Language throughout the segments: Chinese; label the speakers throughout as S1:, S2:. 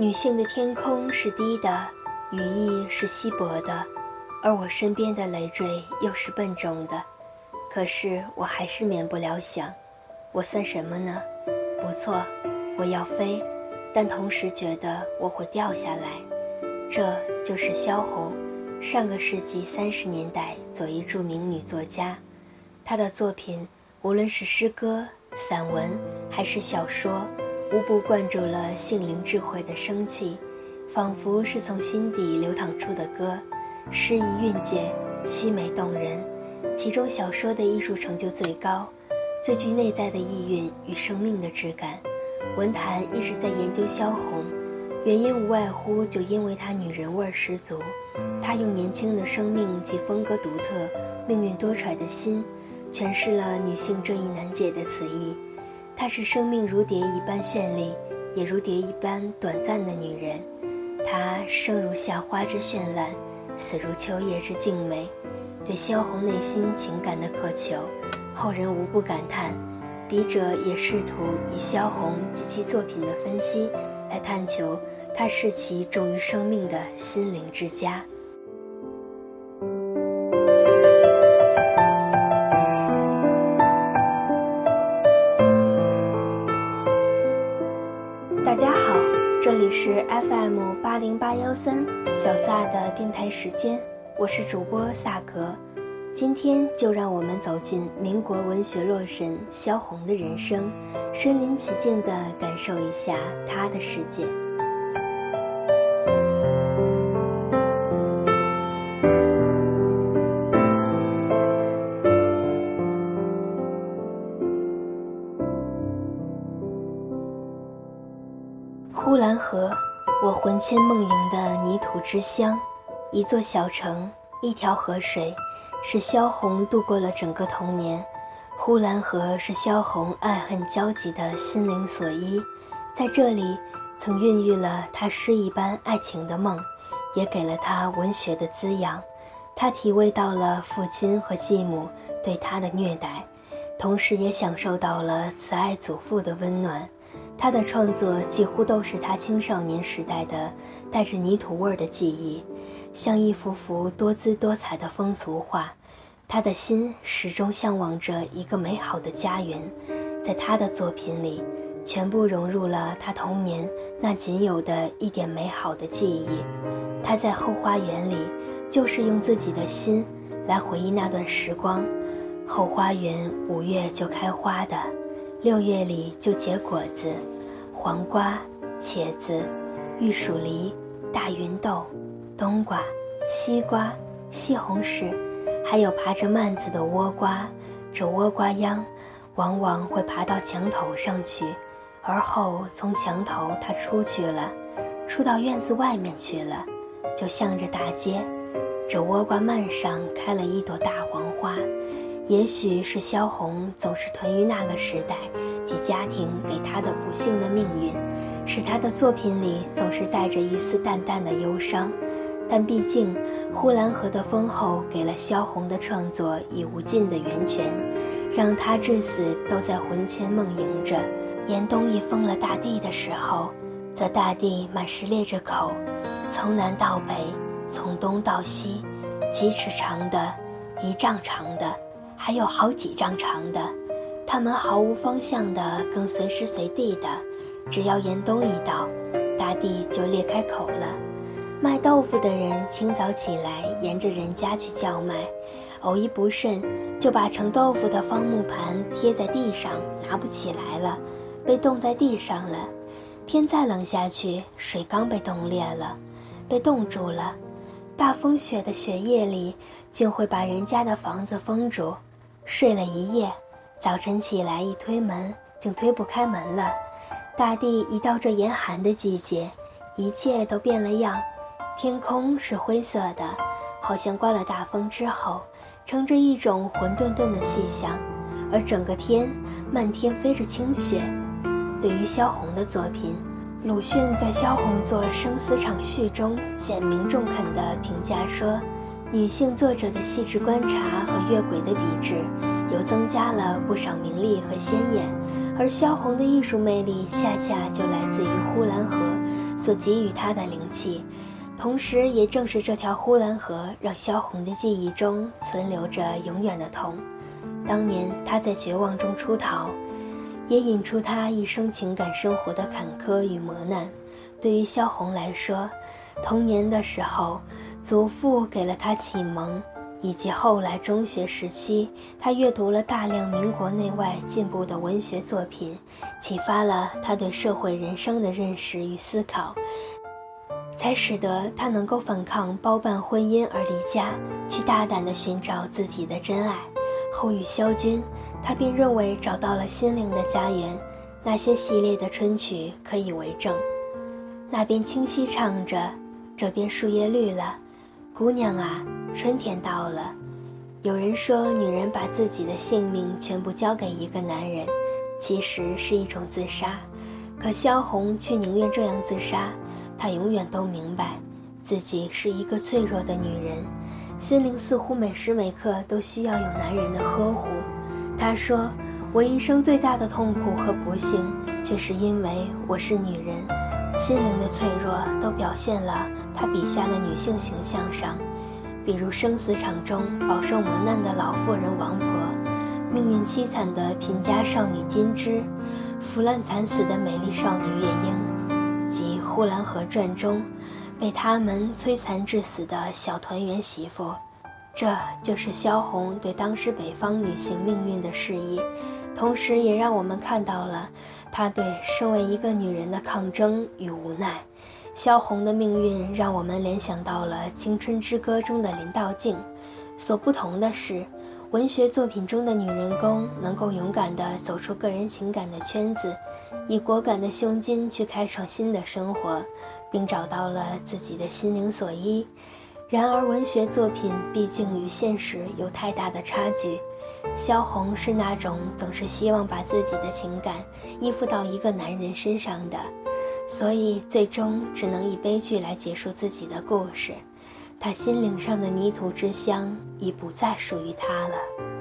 S1: 女性的天空是低的，羽翼是稀薄的，而我身边的累赘又是笨重的。可是我还是免不了想，我算什么呢？不错，我要飞，但同时觉得我会掉下来。这就是萧红，上个世纪三十年代左一著名女作家。她的作品，无论是诗歌、散文还是小说。无不灌注了性灵智慧的生气，仿佛是从心底流淌出的歌，诗意韵界，凄美动人。其中小说的艺术成就最高，最具内在的意蕴与生命的质感。文坛一直在研究萧红，原因无外乎就因为她女人味十足。她用年轻的生命及风格独特、命运多舛的心，诠释了女性这一难解的词意。她是生命如蝶一般绚丽，也如蝶一般短暂的女人。她生如夏花之绚烂，死如秋叶之静美。对萧红内心情感的渴求，后人无不感叹。笔者也试图以萧红及其作品的分析，来探求她是其重于生命的心灵之家。FM 八零八幺三小萨的电台时间，我是主播萨格，今天就让我们走进民国文学洛神萧红的人生，身临其境地感受一下她的世界。呼兰河，我魂牵梦萦的泥土之乡，一座小城，一条河水，使萧红度过了整个童年。呼兰河是萧红爱恨交集的心灵所依，在这里，曾孕育了她诗一般爱情的梦，也给了她文学的滋养。她体味到了父亲和继母对她的虐待，同时也享受到了慈爱祖父的温暖。他的创作几乎都是他青少年时代的带着泥土味儿的记忆，像一幅幅多姿多彩的风俗画。他的心始终向往着一个美好的家园，在他的作品里，全部融入了他童年那仅有的一点美好的记忆。他在后花园里，就是用自己的心来回忆那段时光。后花园五月就开花的。六月里就结果子，黄瓜、茄子、玉蜀梨、大芸豆、冬瓜、西瓜、西红柿，还有爬着蔓子的倭瓜。这倭瓜秧往往会爬到墙头上去，而后从墙头它出去了，出到院子外面去了，就向着大街。这倭瓜蔓上开了一朵大黄花。也许是萧红总是囤于那个时代及家庭给她的不幸的命运，使她的作品里总是带着一丝淡淡的忧伤。但毕竟呼兰河的丰厚给了萧红的创作以无尽的源泉，让她至死都在魂牵梦萦着。严冬一封了大地的时候，则大地满是裂着口，从南到北，从东到西，几尺长的，一丈长的。还有好几丈长的，它们毫无方向的，更随时随地的，只要严冬一到，大地就裂开口了。卖豆腐的人清早起来，沿着人家去叫卖，偶一不慎，就把盛豆腐的方木盘贴在地上，拿不起来了，被冻在地上了。天再冷下去，水缸被冻裂了，被冻住了。大风雪的雪夜里，竟会把人家的房子封住。睡了一夜，早晨起来一推门，竟推不开门了。大地一到这严寒的季节，一切都变了样。天空是灰色的，好像刮了大风之后，乘着一种混沌沌的气象。而整个天，漫天飞着清雪。对于萧红的作品，鲁迅在《萧红作生死场序》中简明中肯地评价说。女性作者的细致观察和越轨的笔致，又增加了不少名利和鲜艳，而萧红的艺术魅力恰恰就来自于呼兰河所给予她的灵气，同时也正是这条呼兰河让萧红的记忆中存留着永远的痛。当年她在绝望中出逃，也引出她一生情感生活的坎坷与磨难。对于萧红来说，童年的时候，祖父给了他启蒙。以及后来中学时期，他阅读了大量民国内外进步的文学作品，启发了他对社会人生的认识与思考，才使得他能够反抗包办婚姻而离家，去大胆地寻找自己的真爱。后与萧军，他便认为找到了心灵的家园。那些系列的春曲可以为证，那边清晰唱着，这边树叶绿了，姑娘啊。春天到了，有人说女人把自己的性命全部交给一个男人，其实是一种自杀。可萧红却宁愿这样自杀。她永远都明白，自己是一个脆弱的女人，心灵似乎每时每刻都需要有男人的呵护。她说：“我一生最大的痛苦和不幸，却是因为我是女人。心灵的脆弱都表现了她笔下的女性形象上。”比如生死场中饱受磨难的老妇人王婆，命运凄惨的贫家少女金枝，腐烂惨死的美丽少女月英，及《呼兰河传》中被他们摧残致死的小团圆媳妇，这就是萧红对当时北方女性命运的示意，同时也让我们看到了她对身为一个女人的抗争与无奈。萧红的命运让我们联想到了《青春之歌》中的林道静，所不同的是，文学作品中的女人公能够勇敢地走出个人情感的圈子，以果敢的胸襟去开创新的生活，并找到了自己的心灵所依。然而，文学作品毕竟与现实有太大的差距，萧红是那种总是希望把自己的情感依附到一个男人身上的。所以，最终只能以悲剧来结束自己的故事。她心灵上的泥土之乡已不再属于她了。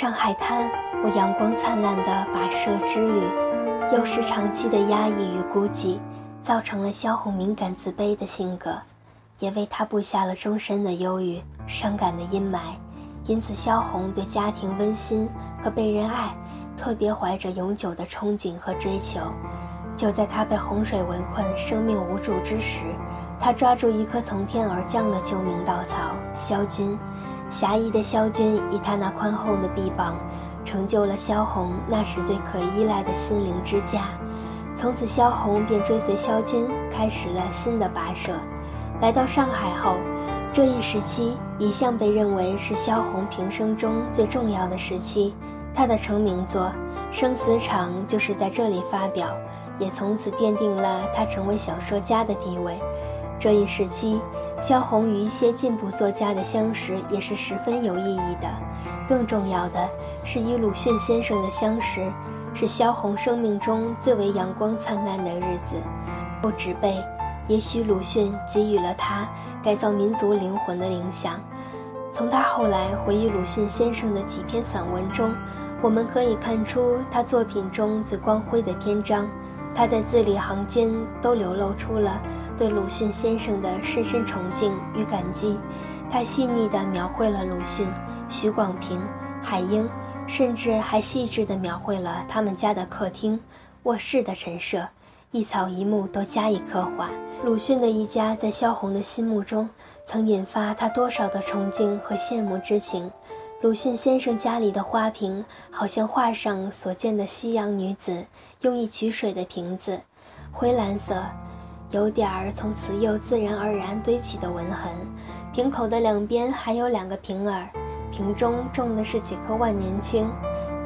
S1: 上海滩，我阳光灿烂的跋涉之旅，又是长期的压抑与孤寂，造成了萧红敏感自卑的性格，也为她布下了终身的忧郁、伤感的阴霾。因此，萧红对家庭温馨和被人爱，特别怀着永久的憧憬和追求。就在她被洪水围困、生命无助之时，她抓住一颗从天而降的救命稻草——萧军。侠义的萧军以他那宽厚的臂膀，成就了萧红那时最可依赖的心灵支架。从此，萧红便追随萧军，开始了新的跋涉。来到上海后，这一时期一向被认为是萧红平生中最重要的时期。她的成名作《生死场》就是在这里发表，也从此奠定了她成为小说家的地位。这一时期，萧红与一些进步作家的相识也是十分有意义的。更重要的是，与鲁迅先生的相识，是萧红生命中最为阳光灿烂的日子。后植被，也许鲁迅给予了他改造民族灵魂的影响。从他后来回忆鲁迅先生的几篇散文中，我们可以看出他作品中最光辉的篇章。他在字里行间都流露出了。对鲁迅先生的深深崇敬与感激，他细腻地描绘了鲁迅、许广平、海英，甚至还细致地描绘了他们家的客厅、卧室的陈设，一草一木都加以刻画。鲁迅的一家在萧红的心目中，曾引发他多少的崇敬和羡慕之情。鲁迅先生家里的花瓶，好像画上所见的西洋女子用以取水的瓶子，灰蓝色。有点儿从慈幼自然而然堆起的纹痕，瓶口的两边还有两个瓶耳，瓶中种的是几棵万年青。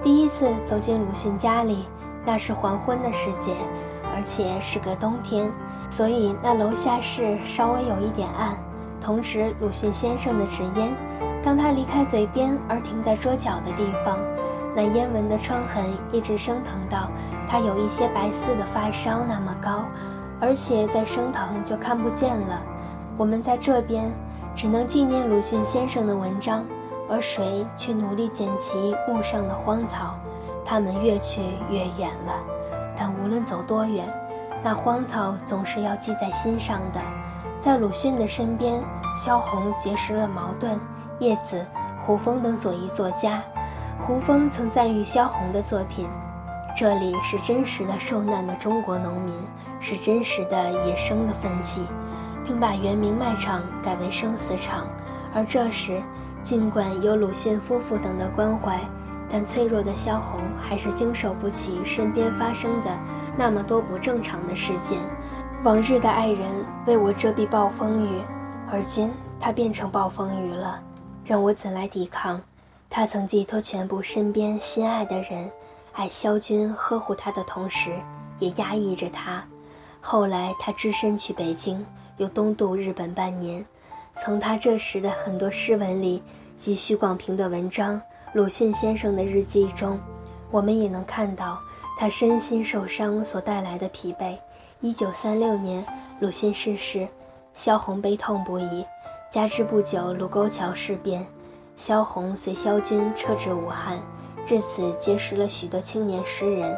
S1: 第一次走进鲁迅家里，那是黄昏的时节，而且是个冬天，所以那楼下室稍微有一点暗。同时，鲁迅先生的纸烟，当他离开嘴边而停在桌角的地方，那烟纹的疮痕一直升腾到他有一些白丝的发梢那么高，而且再升腾就看不见了。我们在这边只能纪念鲁迅先生的文章，而谁却努力捡起墓上的荒草，他们越去越远了。但无论走多远，那荒草总是要记在心上的。在鲁迅的身边，萧红结识了茅盾、叶子、胡风等左翼作家。胡风曾赞誉萧红的作品：“这里是真实的受难的中国农民，是真实的野生的奋起，并把原名卖场改为生死场。”而这时，尽管有鲁迅夫妇等的关怀，但脆弱的萧红还是经受不起身边发生的那么多不正常的事件。往日的爱人为我遮蔽暴风雨，而今他变成暴风雨了，让我怎来抵抗？他曾寄托全部身边心爱的人，爱萧军，呵护他的同时，也压抑着他。后来他只身去北京，又东渡日本半年。从他这时的很多诗文里及许广平的文章、鲁迅先生的日记中，我们也能看到他身心受伤所带来的疲惫。一九三六年，鲁迅逝世，萧红悲痛不已。加之不久卢沟桥事变，萧红随萧军撤至武汉，至此结识了许多青年诗人，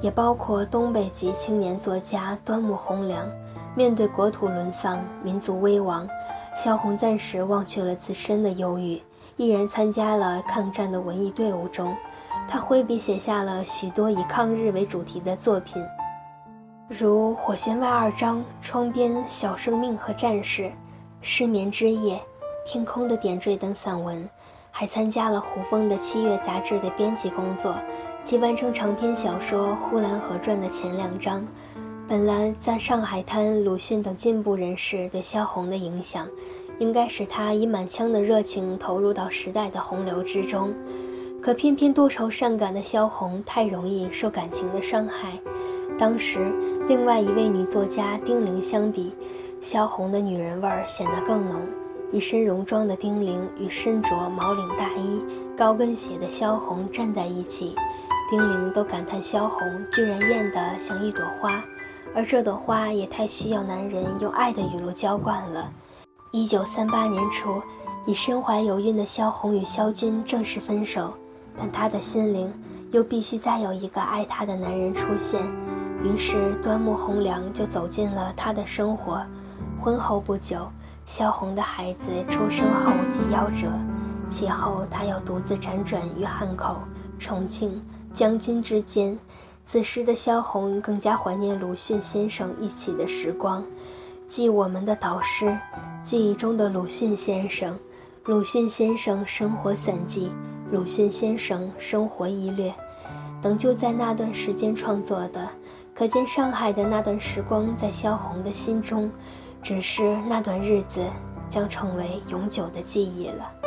S1: 也包括东北籍青年作家端木蕻良。面对国土沦丧、民族危亡，萧红暂时忘却了自身的忧郁，毅然参加了抗战的文艺队伍中。他挥笔写下了许多以抗日为主题的作品。如《火线外二章》《窗边小生命和战士》《失眠之夜》《天空的点缀》等散文，还参加了胡风的《七月》杂志的编辑工作，及完成长篇小说《呼兰河传》的前两章。本来在上海滩，鲁迅等进步人士对萧红的影响，应该使他以满腔的热情投入到时代的洪流之中，可偏偏多愁善感的萧红太容易受感情的伤害。当时，另外一位女作家丁玲相比，萧红的女人味儿显得更浓。一身戎装的丁玲与身着毛领大衣、高跟鞋的萧红站在一起，丁玲都感叹萧红居然艳得像一朵花，而这朵花也太需要男人用爱的雨露浇灌了。一九三八年初，已身怀有孕的萧红与萧军正式分手，但她的心灵又必须再有一个爱她的男人出现。于是，端木蕻良就走进了她的生活。婚后不久，萧红的孩子出生后即夭折，其后他又独自辗转于汉口、重庆、江津之间。此时的萧红更加怀念鲁迅先生一起的时光，即我们的导师，记忆中的鲁迅先生。鲁迅先生生活散记，鲁迅先生生活易略，等就在那段时间创作的。可见上海的那段时光，在萧红的心中，只是那段日子将成为永久的记忆了。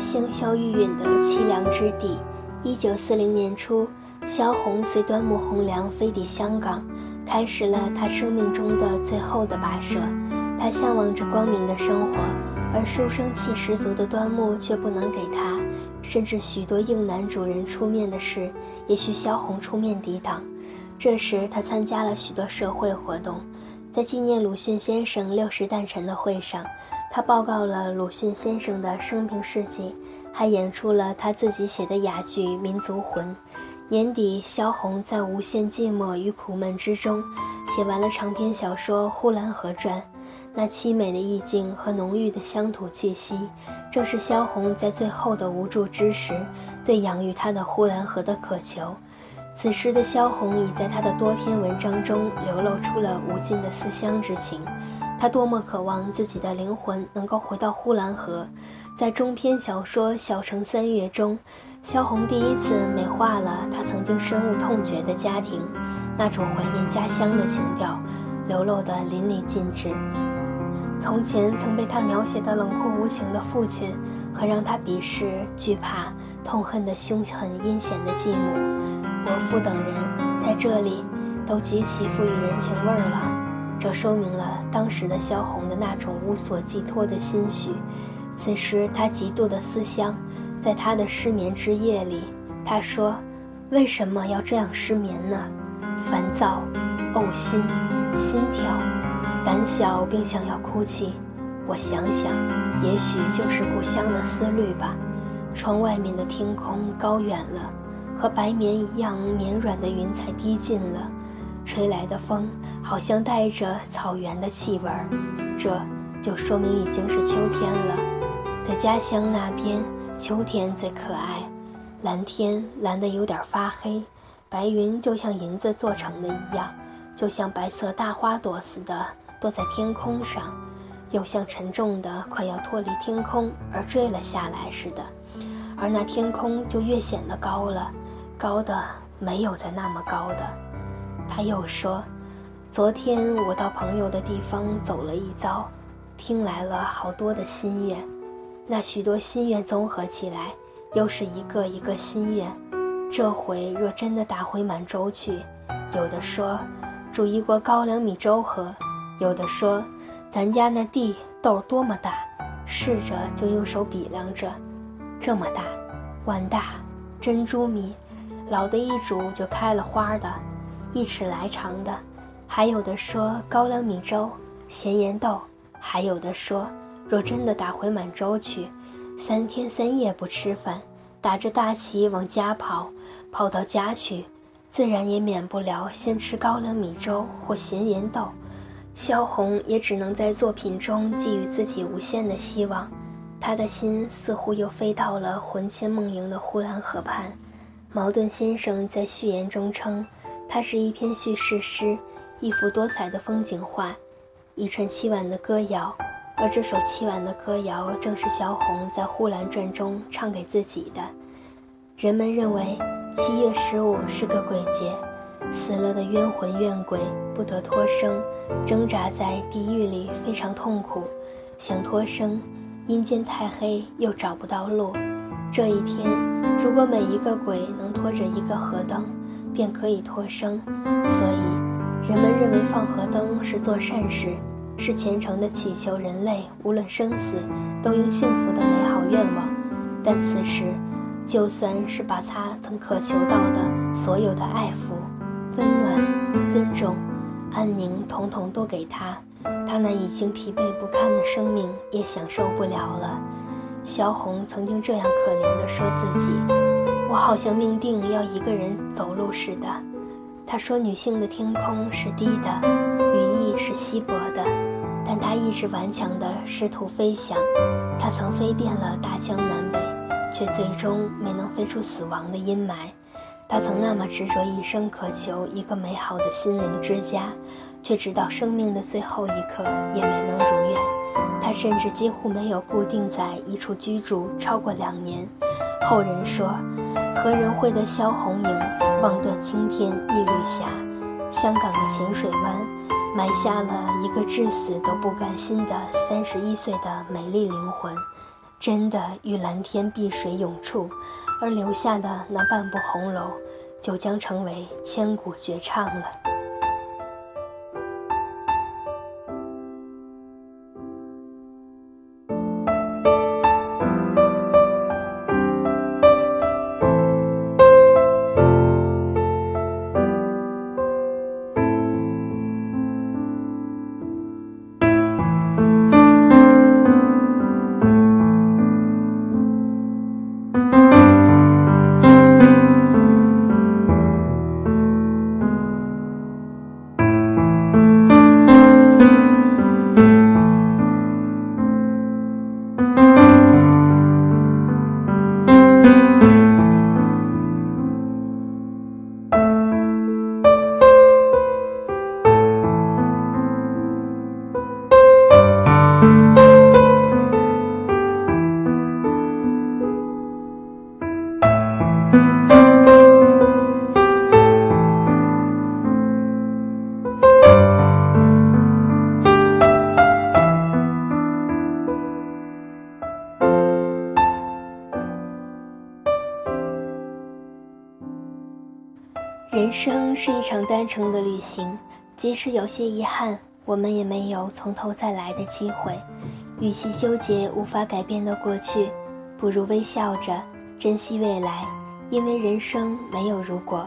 S1: 香消玉殒的凄凉之地。一九四零年初，萧红随端木蕻良飞抵香港，开始了他生命中的最后的跋涉。他向往着光明的生活，而书生气十足的端木却不能给他。甚至许多应男主人出面的事，也需萧红出面抵挡。这时，他参加了许多社会活动，在纪念鲁迅先生六十诞辰的会上。他报告了鲁迅先生的生平事迹，还演出了他自己写的哑剧《民族魂》。年底，萧红在无限寂寞与苦闷之中，写完了长篇小说《呼兰河传》。那凄美的意境和浓郁的乡土气息，正是萧红在最后的无助之时，对养育她的呼兰河的渴求。此时的萧红已在她的多篇文章中流露出了无尽的思乡之情。他多么渴望自己的灵魂能够回到呼兰河。在中篇小说《小城三月》中。萧红第一次美化了她曾经深恶痛绝的家庭，那种怀念家乡的情调，流露得淋漓尽致。从前曾被他描写的冷酷无情的父亲，和让她鄙视、惧怕、痛恨的凶狠阴险的继母、伯父等人，在这里都极其富于人情味儿了。这说明了当时的萧红的那种无所寄托的心绪。此时她极度的思乡。在他的失眠之夜里，他说：“为什么要这样失眠呢？烦躁、呕心、心跳、胆小，并想要哭泣。我想想，也许就是故乡的思虑吧。窗外面的天空高远了，和白棉一样绵软的云彩低近了，吹来的风好像带着草原的气味儿。这就说明已经是秋天了，在家乡那边。”秋天最可爱，蓝天蓝得有点发黑，白云就像银子做成的一样，就像白色大花朵似的落在天空上，又像沉重的快要脱离天空而坠了下来似的。而那天空就越显得高了，高的没有再那么高的。他又说：“昨天我到朋友的地方走了一遭，听来了好多的心愿。”那许多心愿综合起来，又是一个一个心愿。这回若真的打回满洲去，有的说煮一锅高粱米粥喝，有的说咱家那地豆多么大，试着就用手比量着，这么大，碗大，珍珠米，老的一煮就开了花的，一尺来长的。还有的说高粱米粥，咸盐豆，还有的说。若真的打回满洲去，三天三夜不吃饭，打着大旗往家跑，跑到家去，自然也免不了先吃高粱米粥或咸盐豆。萧红也只能在作品中寄予自己无限的希望。他的心似乎又飞到了魂牵梦萦的呼兰河畔。茅盾先生在序言中称，它是一篇叙事诗，一幅多彩的风景画，一串凄婉的歌谣。而这首凄婉的歌谣，正是萧红在《呼兰传》中唱给自己的。人们认为七月十五是个鬼节，死了的冤魂怨鬼不得脱生，挣扎在地狱里非常痛苦，想脱生，阴间太黑又找不到路。这一天，如果每一个鬼能拖着一个河灯，便可以脱生。所以，人们认为放河灯是做善事。是虔诚的祈求人类无论生死都应幸福的美好愿望，但此时，就算是把他曾渴求到的所有的爱抚、温暖、尊重、安宁，统统都给他，他那已经疲惫不堪的生命也享受不了了。萧红曾经这样可怜地说自己：“我好像命定要一个人走路似的。”他说：“女性的天空是低的，羽翼是稀薄的。”但她一直顽强地试图飞翔，她曾飞遍了大江南北，却最终没能飞出死亡的阴霾。她曾那么执着一生渴求一个美好的心灵之家，却直到生命的最后一刻也没能如愿。她甚至几乎没有固定在一处居住超过两年。后人说，何人会得萧红影，望断青天一缕霞。香港的浅水湾。埋下了一个至死都不甘心的三十一岁的美丽灵魂，真的与蓝天碧水永处，而留下的那半部红楼，就将成为千古绝唱了。程的旅行，即使有些遗憾，我们也没有从头再来的机会。与其纠结无法改变的过去，不如微笑着珍惜未来，因为人生没有如果。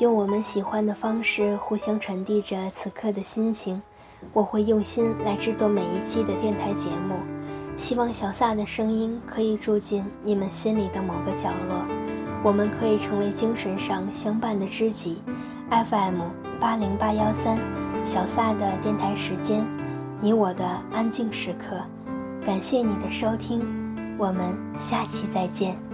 S1: 用我们喜欢的方式互相传递着此刻的心情。我会用心来制作每一期的电台节目，希望小撒的声音可以住进你们心里的某个角落，我们可以成为精神上相伴的知己。FM 八零八幺三，小撒的电台时间，你我的安静时刻。感谢你的收听，我们下期再见。